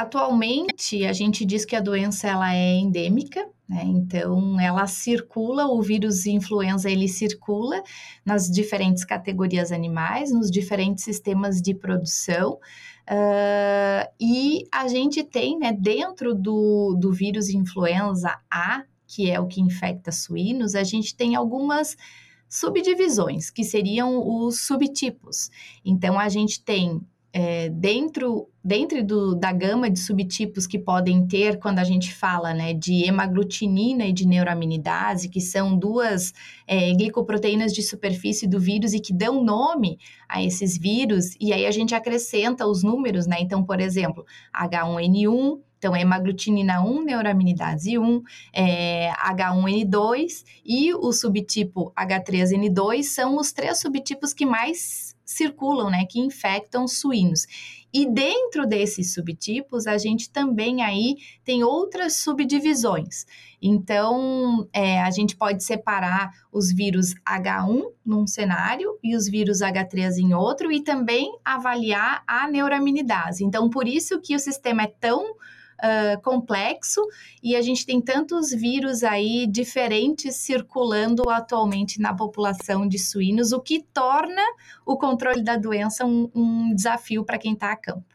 atualmente, a gente diz que a doença ela é endêmica, né? Então, ela circula, o vírus influenza ele circula nas diferentes categorias animais, nos diferentes sistemas de produção. Uh, e a gente tem, né, dentro do, do vírus influenza A, que é o que infecta suínos, a gente tem algumas subdivisões, que seriam os subtipos. Então, a gente tem é, dentro, do, da gama de subtipos que podem ter quando a gente fala né, de hemaglutinina e de neuraminidase, que são duas é, glicoproteínas de superfície do vírus e que dão nome a esses vírus, e aí a gente acrescenta os números, né? Então, por exemplo, H1N1, então, hemaglutinina 1, neuraminidase 1, é, H1N2 e o subtipo H3N2 são os três subtipos que mais circulam, né, que infectam suínos. E dentro desses subtipos, a gente também aí tem outras subdivisões. Então, é, a gente pode separar os vírus H1 num cenário e os vírus H3 em outro, e também avaliar a neuraminidase. Então, por isso que o sistema é tão uh, complexo e a gente tem tantos vírus aí diferentes circulando atualmente na população de suínos, o que torna o controle da doença um, um desafio para quem está a campo.